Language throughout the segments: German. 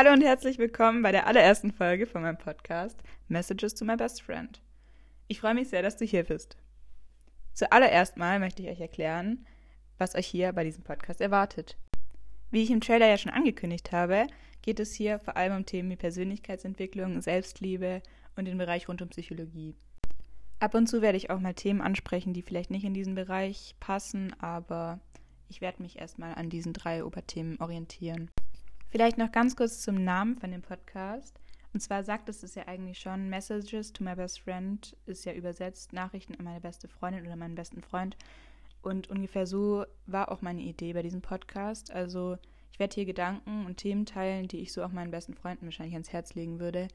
Hallo und herzlich willkommen bei der allerersten Folge von meinem Podcast Messages to My Best Friend. Ich freue mich sehr, dass du hier bist. Zuallererst mal möchte ich euch erklären, was euch hier bei diesem Podcast erwartet. Wie ich im Trailer ja schon angekündigt habe, geht es hier vor allem um Themen wie Persönlichkeitsentwicklung, Selbstliebe und den Bereich rund um Psychologie. Ab und zu werde ich auch mal Themen ansprechen, die vielleicht nicht in diesen Bereich passen, aber ich werde mich erstmal an diesen drei Oberthemen orientieren. Vielleicht noch ganz kurz zum Namen von dem Podcast. Und zwar sagt es es ja eigentlich schon, Messages to my best friend ist ja übersetzt Nachrichten an meine beste Freundin oder meinen besten Freund. Und ungefähr so war auch meine Idee bei diesem Podcast. Also ich werde hier Gedanken und Themen teilen, die ich so auch meinen besten Freunden wahrscheinlich ans Herz legen würde.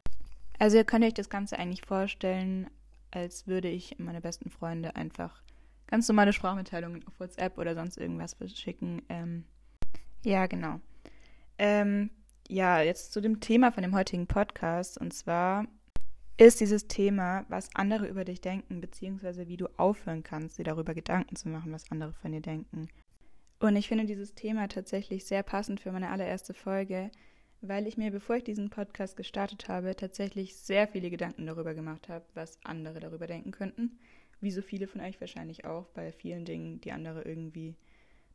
Also ihr könnt euch das Ganze eigentlich vorstellen, als würde ich meine besten Freunde einfach ganz normale Sprachmitteilungen auf WhatsApp oder sonst irgendwas verschicken. Ähm, ja, genau. Ähm, ja, jetzt zu dem Thema von dem heutigen Podcast. Und zwar ist dieses Thema, was andere über dich denken, beziehungsweise wie du aufhören kannst, dir darüber Gedanken zu machen, was andere von dir denken. Und ich finde dieses Thema tatsächlich sehr passend für meine allererste Folge, weil ich mir, bevor ich diesen Podcast gestartet habe, tatsächlich sehr viele Gedanken darüber gemacht habe, was andere darüber denken könnten. Wie so viele von euch wahrscheinlich auch bei vielen Dingen, die andere irgendwie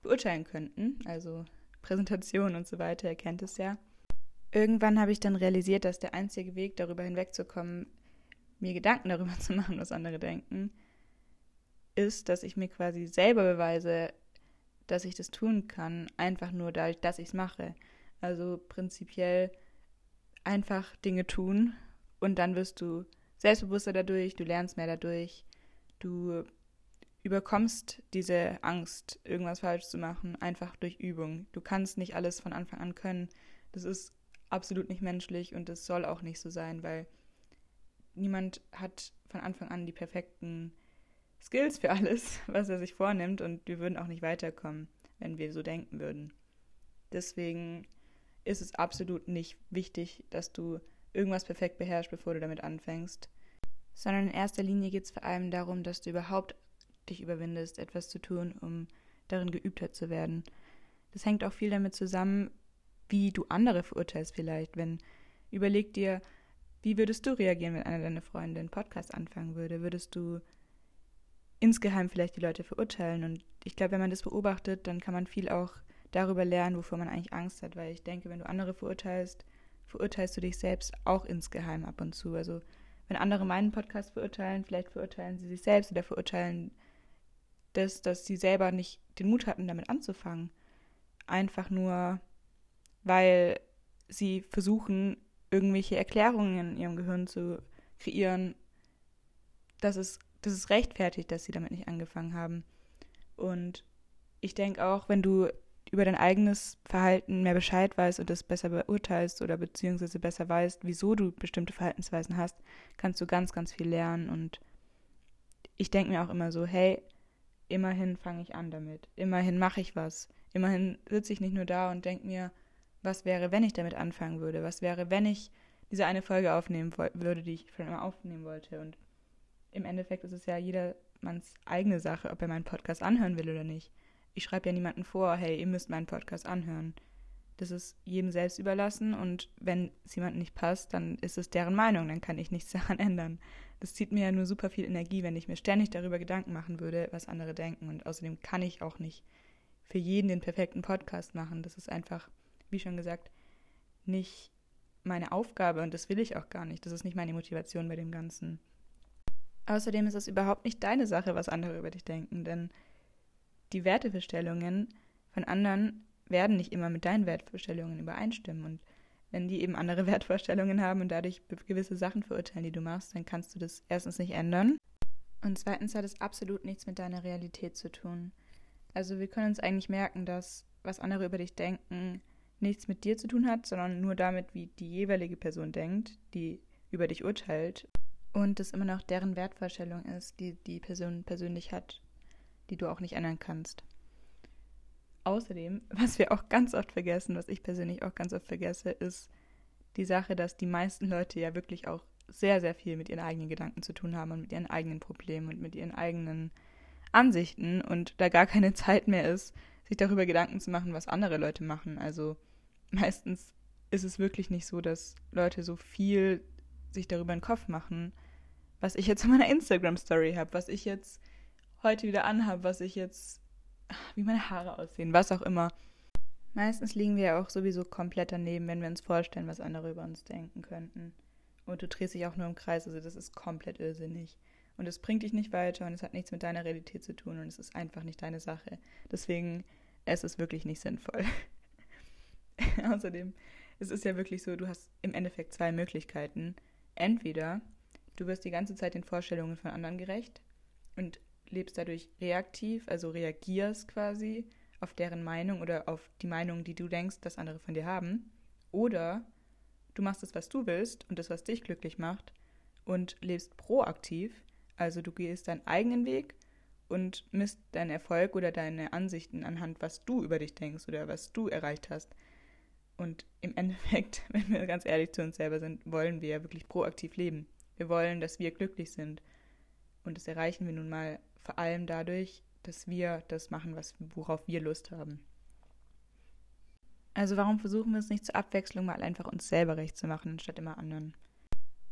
beurteilen könnten. Also Präsentation und so weiter, ihr kennt es ja. Irgendwann habe ich dann realisiert, dass der einzige Weg, darüber hinwegzukommen, mir Gedanken darüber zu machen, was andere denken, ist, dass ich mir quasi selber beweise, dass ich das tun kann, einfach nur dadurch, dass ich es mache. Also prinzipiell einfach Dinge tun und dann wirst du selbstbewusster dadurch, du lernst mehr dadurch, du überkommst diese Angst, irgendwas falsch zu machen, einfach durch Übung. Du kannst nicht alles von Anfang an können. Das ist absolut nicht menschlich und das soll auch nicht so sein, weil niemand hat von Anfang an die perfekten Skills für alles, was er sich vornimmt und wir würden auch nicht weiterkommen, wenn wir so denken würden. Deswegen ist es absolut nicht wichtig, dass du irgendwas perfekt beherrschst, bevor du damit anfängst, sondern in erster Linie geht es vor allem darum, dass du überhaupt dich überwindest, etwas zu tun, um darin geübter zu werden. Das hängt auch viel damit zusammen, wie du andere verurteilst vielleicht. Wenn überleg dir, wie würdest du reagieren, wenn einer deiner Freunde einen Podcast anfangen würde? Würdest du insgeheim vielleicht die Leute verurteilen? Und ich glaube, wenn man das beobachtet, dann kann man viel auch darüber lernen, wovor man eigentlich Angst hat. Weil ich denke, wenn du andere verurteilst, verurteilst du dich selbst auch insgeheim ab und zu. Also wenn andere meinen Podcast verurteilen, vielleicht verurteilen sie sich selbst oder verurteilen das, dass sie selber nicht den Mut hatten, damit anzufangen. Einfach nur, weil sie versuchen, irgendwelche Erklärungen in ihrem Gehirn zu kreieren, dass es, dass es rechtfertigt, dass sie damit nicht angefangen haben. Und ich denke auch, wenn du über dein eigenes Verhalten mehr Bescheid weißt und das besser beurteilst oder beziehungsweise besser weißt, wieso du bestimmte Verhaltensweisen hast, kannst du ganz, ganz viel lernen. Und ich denke mir auch immer so, hey, immerhin fange ich an damit. Immerhin mache ich was. Immerhin sitze ich nicht nur da und denke mir, was wäre, wenn ich damit anfangen würde? Was wäre, wenn ich diese eine Folge aufnehmen würde, die ich schon immer aufnehmen wollte? Und im Endeffekt ist es ja jedermanns eigene Sache, ob er meinen Podcast anhören will oder nicht. Ich schreibe ja niemandem vor, hey, ihr müsst meinen Podcast anhören. Das ist jedem selbst überlassen und wenn es jemandem nicht passt, dann ist es deren Meinung, dann kann ich nichts daran ändern. Das zieht mir ja nur super viel Energie, wenn ich mir ständig darüber Gedanken machen würde, was andere denken. Und außerdem kann ich auch nicht für jeden den perfekten Podcast machen. Das ist einfach, wie schon gesagt, nicht meine Aufgabe und das will ich auch gar nicht. Das ist nicht meine Motivation bei dem Ganzen. Außerdem ist es überhaupt nicht deine Sache, was andere über dich denken, denn die Werteverstellungen von anderen werden nicht immer mit deinen Wertvorstellungen übereinstimmen. Und wenn die eben andere Wertvorstellungen haben und dadurch gewisse Sachen verurteilen, die du machst, dann kannst du das erstens nicht ändern. Und zweitens hat es absolut nichts mit deiner Realität zu tun. Also wir können uns eigentlich merken, dass was andere über dich denken, nichts mit dir zu tun hat, sondern nur damit, wie die jeweilige Person denkt, die über dich urteilt. Und das immer noch deren Wertvorstellung ist, die die Person persönlich hat, die du auch nicht ändern kannst. Außerdem, was wir auch ganz oft vergessen, was ich persönlich auch ganz oft vergesse, ist die Sache, dass die meisten Leute ja wirklich auch sehr, sehr viel mit ihren eigenen Gedanken zu tun haben und mit ihren eigenen Problemen und mit ihren eigenen Ansichten und da gar keine Zeit mehr ist, sich darüber Gedanken zu machen, was andere Leute machen. Also meistens ist es wirklich nicht so, dass Leute so viel sich darüber in den Kopf machen, was ich jetzt in meiner Instagram-Story habe, was ich jetzt heute wieder anhabe, was ich jetzt, wie meine Haare aussehen, was auch immer. Meistens liegen wir ja auch sowieso komplett daneben, wenn wir uns vorstellen, was andere über uns denken könnten. Und du drehst dich auch nur im Kreis, also das ist komplett irrsinnig. Und es bringt dich nicht weiter und es hat nichts mit deiner Realität zu tun und es ist einfach nicht deine Sache. Deswegen es ist wirklich nicht sinnvoll. Außerdem, es ist ja wirklich so, du hast im Endeffekt zwei Möglichkeiten. Entweder du wirst die ganze Zeit den Vorstellungen von anderen gerecht und lebst dadurch reaktiv, also reagierst quasi auf deren Meinung oder auf die Meinung, die du denkst, dass andere von dir haben. Oder du machst das, was du willst und das, was dich glücklich macht und lebst proaktiv, also du gehst deinen eigenen Weg und misst deinen Erfolg oder deine Ansichten anhand, was du über dich denkst oder was du erreicht hast. Und im Endeffekt, wenn wir ganz ehrlich zu uns selber sind, wollen wir ja wirklich proaktiv leben. Wir wollen, dass wir glücklich sind. Und das erreichen wir nun mal vor allem dadurch, dass wir das machen, was, worauf wir Lust haben. Also warum versuchen wir es nicht zur Abwechslung mal einfach uns selber recht zu machen, anstatt immer anderen?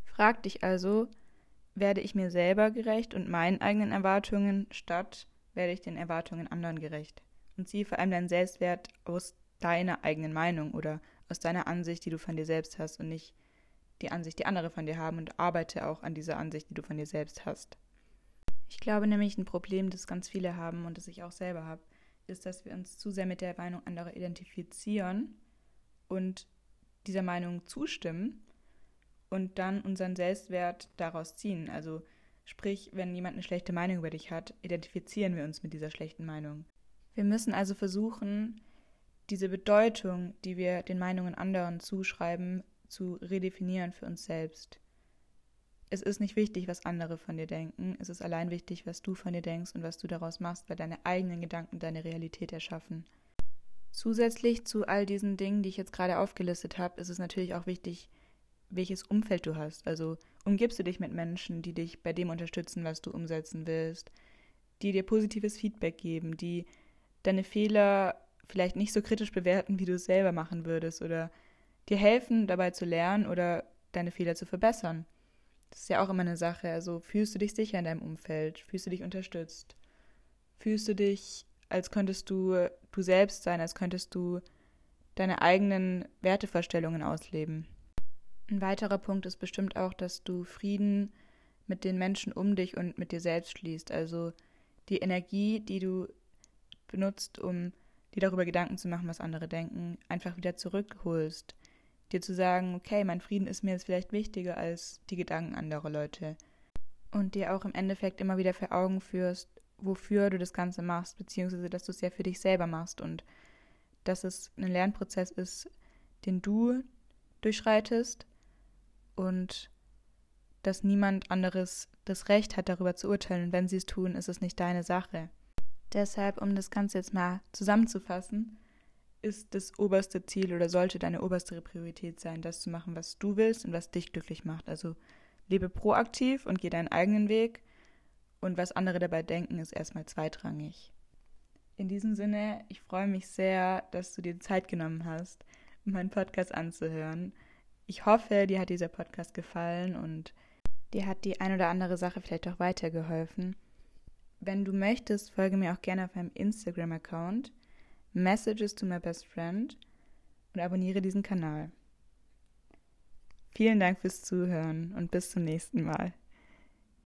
Frag dich also, werde ich mir selber gerecht und meinen eigenen Erwartungen, statt werde ich den Erwartungen anderen gerecht? Und ziehe vor allem deinen Selbstwert aus deiner eigenen Meinung oder aus deiner Ansicht, die du von dir selbst hast und nicht die Ansicht, die andere von dir haben und arbeite auch an dieser Ansicht, die du von dir selbst hast. Ich glaube nämlich, ein Problem, das ganz viele haben und das ich auch selber habe, ist, dass wir uns zu sehr mit der Meinung anderer identifizieren und dieser Meinung zustimmen und dann unseren Selbstwert daraus ziehen. Also sprich, wenn jemand eine schlechte Meinung über dich hat, identifizieren wir uns mit dieser schlechten Meinung. Wir müssen also versuchen, diese Bedeutung, die wir den Meinungen anderen zuschreiben, zu redefinieren für uns selbst. Es ist nicht wichtig, was andere von dir denken, es ist allein wichtig, was du von dir denkst und was du daraus machst, weil deine eigenen Gedanken deine Realität erschaffen. Zusätzlich zu all diesen Dingen, die ich jetzt gerade aufgelistet habe, ist es natürlich auch wichtig, welches Umfeld du hast. Also umgibst du dich mit Menschen, die dich bei dem unterstützen, was du umsetzen willst, die dir positives Feedback geben, die deine Fehler vielleicht nicht so kritisch bewerten, wie du es selber machen würdest oder dir helfen, dabei zu lernen oder deine Fehler zu verbessern. Das ist ja auch immer eine Sache. Also fühlst du dich sicher in deinem Umfeld? Fühlst du dich unterstützt? Fühlst du dich, als könntest du du selbst sein, als könntest du deine eigenen Wertevorstellungen ausleben? Ein weiterer Punkt ist bestimmt auch, dass du Frieden mit den Menschen um dich und mit dir selbst schließt. Also die Energie, die du benutzt, um dir darüber Gedanken zu machen, was andere denken, einfach wieder zurückholst dir zu sagen, okay, mein Frieden ist mir jetzt vielleicht wichtiger als die Gedanken anderer Leute. Und dir auch im Endeffekt immer wieder vor Augen führst, wofür du das Ganze machst, beziehungsweise dass du es ja für dich selber machst und dass es ein Lernprozess ist, den du durchschreitest und dass niemand anderes das Recht hat, darüber zu urteilen. Und wenn sie es tun, ist es nicht deine Sache. Deshalb, um das Ganze jetzt mal zusammenzufassen, ist das oberste Ziel oder sollte deine oberste Priorität sein, das zu machen, was du willst und was dich glücklich macht. Also lebe proaktiv und geh deinen eigenen Weg und was andere dabei denken, ist erstmal zweitrangig. In diesem Sinne, ich freue mich sehr, dass du dir Zeit genommen hast, meinen Podcast anzuhören. Ich hoffe, dir hat dieser Podcast gefallen und dir hat die ein oder andere Sache vielleicht auch weitergeholfen. Wenn du möchtest, folge mir auch gerne auf meinem Instagram-Account. Messages to my best friend und abonniere diesen Kanal. Vielen Dank fürs Zuhören und bis zum nächsten Mal.